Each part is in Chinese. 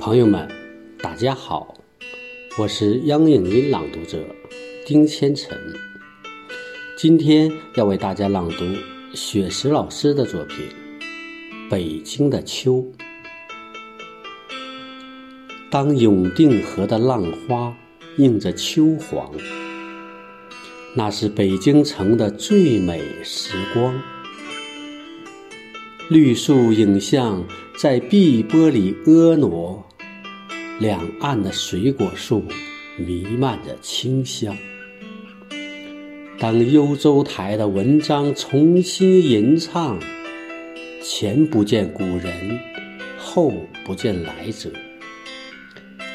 朋友们，大家好，我是央影音朗读者丁千晨。今天要为大家朗读雪石老师的作品《北京的秋》。当永定河的浪花映着秋黄，那是北京城的最美时光。绿树影像在碧波里婀娜，两岸的水果树弥漫着清香。当幽州台的文章重新吟唱，前不见古人，后不见来者。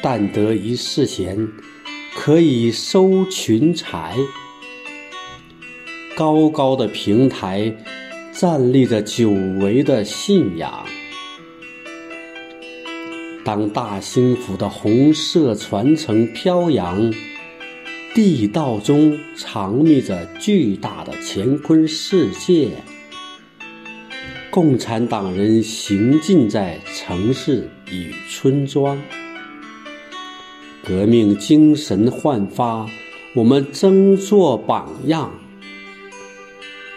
但得一世闲，可以收群才。高高的平台。站立着久违的信仰。当大兴府的红色传承飘扬，地道中藏匿着巨大的乾坤世界。共产党人行进在城市与村庄，革命精神焕发，我们争做榜样。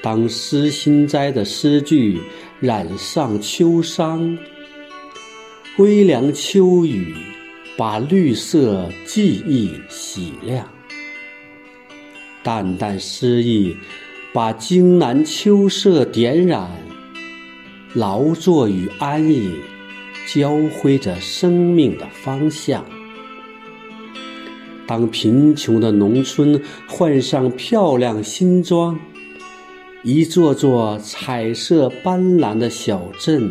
当诗心斋的诗句染上秋殇，微凉秋雨把绿色记忆洗亮，淡淡诗意把京南秋色点染，劳作与安逸交汇着生命的方向。当贫穷的农村换上漂亮新装。一座座彩色斑斓的小镇，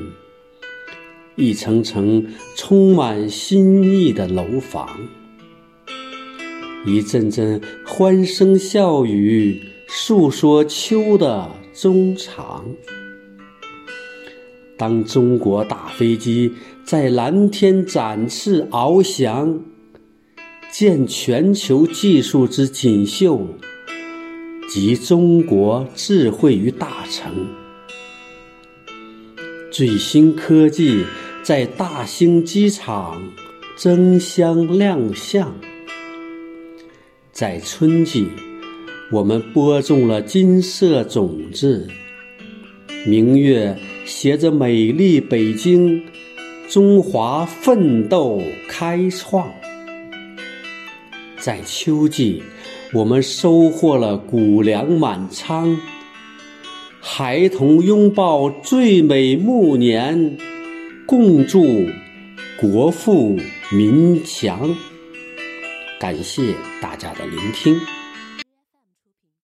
一层层充满新意的楼房，一阵阵欢声笑语，诉说秋的衷肠。当中国大飞机在蓝天展翅翱翔，见全球技术之锦绣。集中国智慧于大成，最新科技在大兴机场争相亮相。在春季，我们播种了金色种子，明月携着美丽北京，中华奋斗开创。在秋季。我们收获了谷粮满仓，孩童拥抱最美暮年，共筑国富民强。感谢大家的聆听。